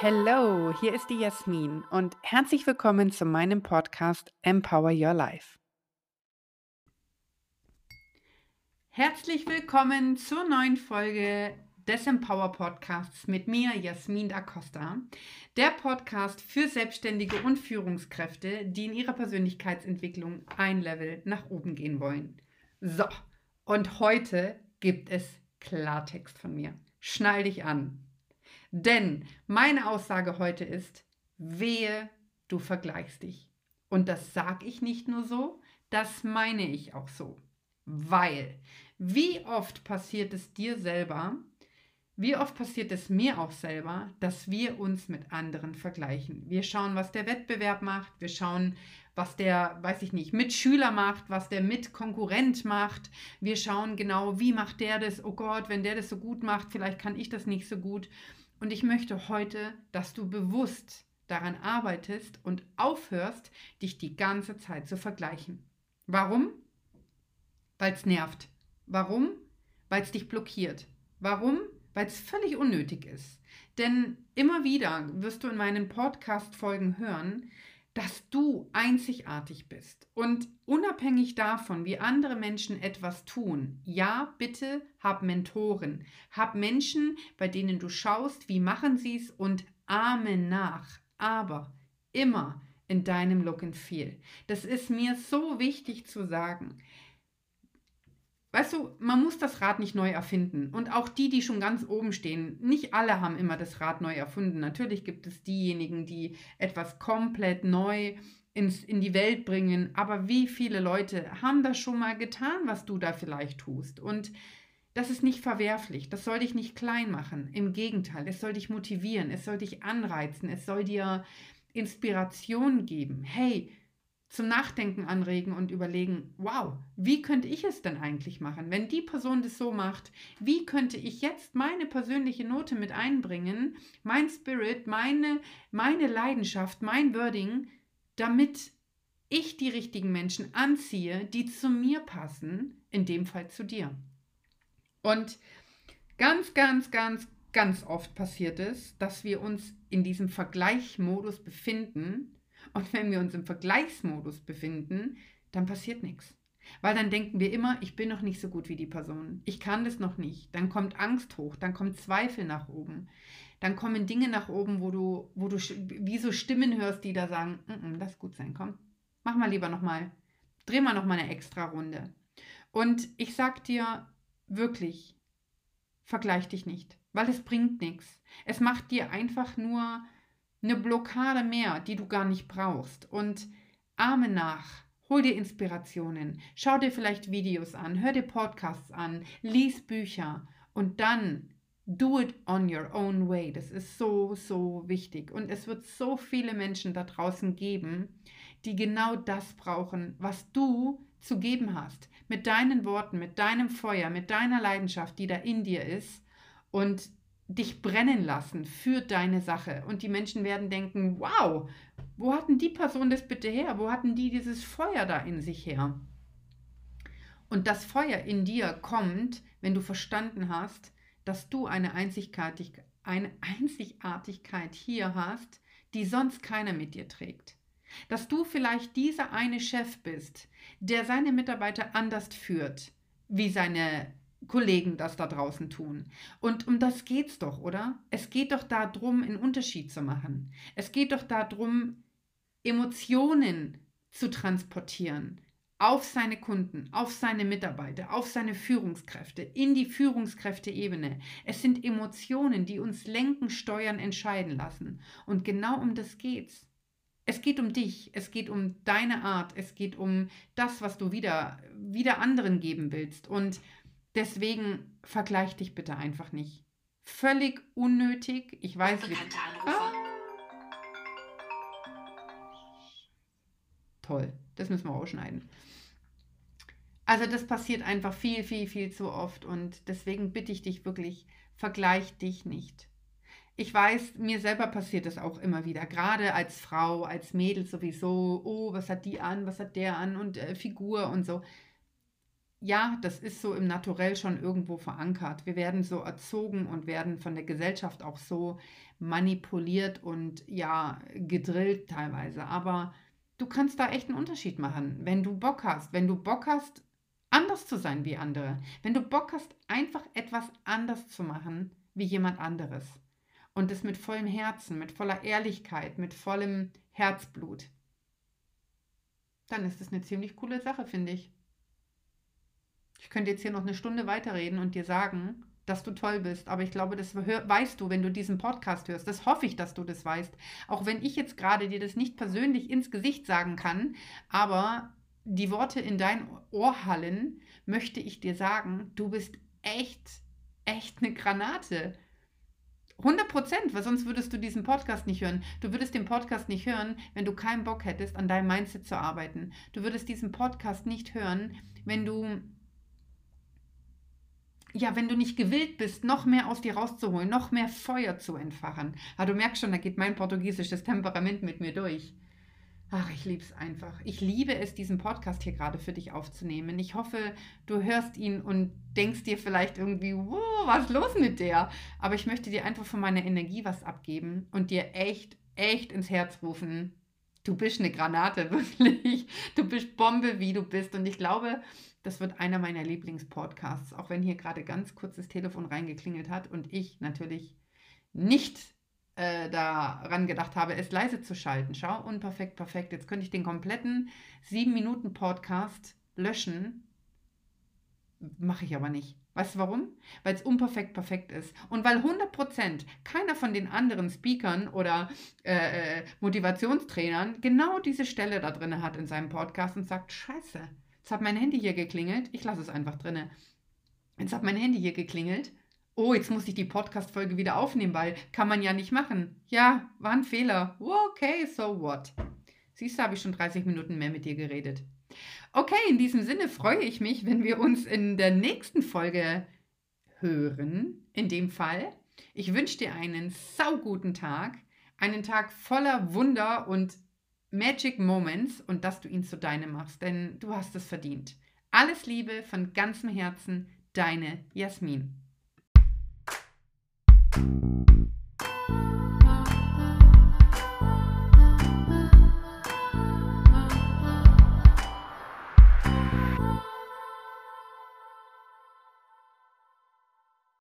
Hallo, hier ist die Jasmin und herzlich willkommen zu meinem Podcast Empower Your Life. Herzlich willkommen zur neuen Folge des Empower Podcasts mit mir, Jasmin da Costa. Der Podcast für Selbstständige und Führungskräfte, die in ihrer Persönlichkeitsentwicklung ein Level nach oben gehen wollen. So, und heute gibt es Klartext von mir. Schnall dich an. Denn meine Aussage heute ist, wehe, du vergleichst dich. Und das sage ich nicht nur so, das meine ich auch so. Weil, wie oft passiert es dir selber, wie oft passiert es mir auch selber, dass wir uns mit anderen vergleichen? Wir schauen, was der Wettbewerb macht, wir schauen, was der, weiß ich nicht, Mitschüler macht, was der Mitkonkurrent macht. Wir schauen genau, wie macht der das? Oh Gott, wenn der das so gut macht, vielleicht kann ich das nicht so gut. Und ich möchte heute, dass du bewusst daran arbeitest und aufhörst, dich die ganze Zeit zu vergleichen. Warum? Weil es nervt. Warum? Weil es dich blockiert. Warum? Weil es völlig unnötig ist. Denn immer wieder wirst du in meinen Podcast-Folgen hören, dass du einzigartig bist. Und unabhängig davon, wie andere Menschen etwas tun, ja, bitte hab Mentoren, hab Menschen, bei denen du schaust, wie machen sie es und ahme nach. Aber immer in deinem Look and Feel. Das ist mir so wichtig zu sagen. Weißt du, man muss das Rad nicht neu erfinden. Und auch die, die schon ganz oben stehen, nicht alle haben immer das Rad neu erfunden. Natürlich gibt es diejenigen, die etwas komplett neu ins, in die Welt bringen. Aber wie viele Leute haben das schon mal getan, was du da vielleicht tust? Und das ist nicht verwerflich. Das soll dich nicht klein machen. Im Gegenteil, es soll dich motivieren, es soll dich anreizen, es soll dir Inspiration geben. Hey, zum Nachdenken anregen und überlegen, wow, wie könnte ich es denn eigentlich machen? Wenn die Person das so macht, wie könnte ich jetzt meine persönliche Note mit einbringen, mein Spirit, meine, meine Leidenschaft, mein Wording, damit ich die richtigen Menschen anziehe, die zu mir passen, in dem Fall zu dir. Und ganz, ganz, ganz, ganz oft passiert es, dass wir uns in diesem Vergleichmodus befinden, und wenn wir uns im Vergleichsmodus befinden, dann passiert nichts. Weil dann denken wir immer, ich bin noch nicht so gut wie die Person. Ich kann das noch nicht. Dann kommt Angst hoch, dann kommt Zweifel nach oben. Dann kommen Dinge nach oben, wo du, wo du wie so Stimmen hörst, die da sagen, mm -mm, lass gut sein, komm. Mach mal lieber nochmal. Dreh mal nochmal eine extra Runde. Und ich sag dir wirklich, vergleich dich nicht, weil es bringt nichts. Es macht dir einfach nur eine Blockade mehr, die du gar nicht brauchst. Und arme nach. Hol dir Inspirationen, schau dir vielleicht Videos an, hör dir Podcasts an, lies Bücher und dann do it on your own way. Das ist so, so wichtig. Und es wird so viele Menschen da draußen geben, die genau das brauchen, was du zu geben hast. Mit deinen Worten, mit deinem Feuer, mit deiner Leidenschaft, die da in dir ist. Und dich brennen lassen für deine Sache. Und die Menschen werden denken, wow, wo hatten die Person das bitte her? Wo hatten die dieses Feuer da in sich her? Und das Feuer in dir kommt, wenn du verstanden hast, dass du eine Einzigartigkeit, eine Einzigartigkeit hier hast, die sonst keiner mit dir trägt. Dass du vielleicht dieser eine Chef bist, der seine Mitarbeiter anders führt, wie seine Kollegen das da draußen tun. Und um das geht's doch, oder? Es geht doch darum, einen Unterschied zu machen. Es geht doch darum, Emotionen zu transportieren auf seine Kunden, auf seine Mitarbeiter, auf seine Führungskräfte, in die Führungskräfteebene. Es sind Emotionen, die uns lenken, steuern, entscheiden lassen. Und genau um das geht's. Es geht um dich, es geht um deine Art, es geht um das, was du wieder, wieder anderen geben willst. Und Deswegen vergleich dich bitte einfach nicht. Völlig unnötig. Ich weiß, wie. Ah. Toll, das müssen wir ausschneiden. Also das passiert einfach viel, viel, viel zu oft und deswegen bitte ich dich wirklich, vergleich dich nicht. ich weiß, mir selber passiert das auch immer wieder, gerade als Frau, als Mädel sowieso. Oh, was hat die an, was hat der an und äh, Figur und so. Ja, das ist so im Naturell schon irgendwo verankert. Wir werden so erzogen und werden von der Gesellschaft auch so manipuliert und ja, gedrillt teilweise. Aber du kannst da echt einen Unterschied machen, wenn du Bock hast. Wenn du Bock hast, anders zu sein wie andere. Wenn du Bock hast, einfach etwas anders zu machen wie jemand anderes und das mit vollem Herzen, mit voller Ehrlichkeit, mit vollem Herzblut, dann ist das eine ziemlich coole Sache, finde ich. Ich könnte jetzt hier noch eine Stunde weiterreden und dir sagen, dass du toll bist, aber ich glaube, das weißt du, wenn du diesen Podcast hörst. Das hoffe ich, dass du das weißt. Auch wenn ich jetzt gerade dir das nicht persönlich ins Gesicht sagen kann, aber die Worte in dein Ohr hallen, möchte ich dir sagen, du bist echt, echt eine Granate. 100 Prozent, weil sonst würdest du diesen Podcast nicht hören. Du würdest den Podcast nicht hören, wenn du keinen Bock hättest, an deinem Mindset zu arbeiten. Du würdest diesen Podcast nicht hören, wenn du ja, wenn du nicht gewillt bist, noch mehr aus dir rauszuholen, noch mehr Feuer zu entfachen. Ah, du merkst schon, da geht mein portugiesisches Temperament mit mir durch. Ach, ich liebe es einfach. Ich liebe es, diesen Podcast hier gerade für dich aufzunehmen. Ich hoffe, du hörst ihn und denkst dir vielleicht irgendwie, wow, was ist los mit der? Aber ich möchte dir einfach von meiner Energie was abgeben und dir echt, echt ins Herz rufen. Du bist eine Granate, wirklich. Du bist Bombe, wie du bist. Und ich glaube, das wird einer meiner Lieblingspodcasts, auch wenn hier gerade ganz kurz das Telefon reingeklingelt hat und ich natürlich nicht äh, daran gedacht habe, es leise zu schalten. Schau, unperfekt, perfekt. Jetzt könnte ich den kompletten 7-Minuten-Podcast löschen. Mache ich aber nicht. Weißt du warum? Weil es unperfekt perfekt ist. Und weil 100% keiner von den anderen Speakern oder äh, äh, Motivationstrainern genau diese Stelle da drin hat in seinem Podcast und sagt, scheiße, jetzt hat mein Handy hier geklingelt, ich lasse es einfach drin. Jetzt hat mein Handy hier geklingelt oh, jetzt muss ich die Podcast-Folge wieder aufnehmen, weil kann man ja nicht machen. Ja, war ein Fehler. Okay, so what? Siehst du, habe ich schon 30 Minuten mehr mit dir geredet. Okay, in diesem Sinne freue ich mich, wenn wir uns in der nächsten Folge hören. In dem Fall. Ich wünsche dir einen sauguten Tag, einen Tag voller Wunder und Magic Moments und dass du ihn zu deinem machst, denn du hast es verdient. Alles Liebe von ganzem Herzen, deine Jasmin.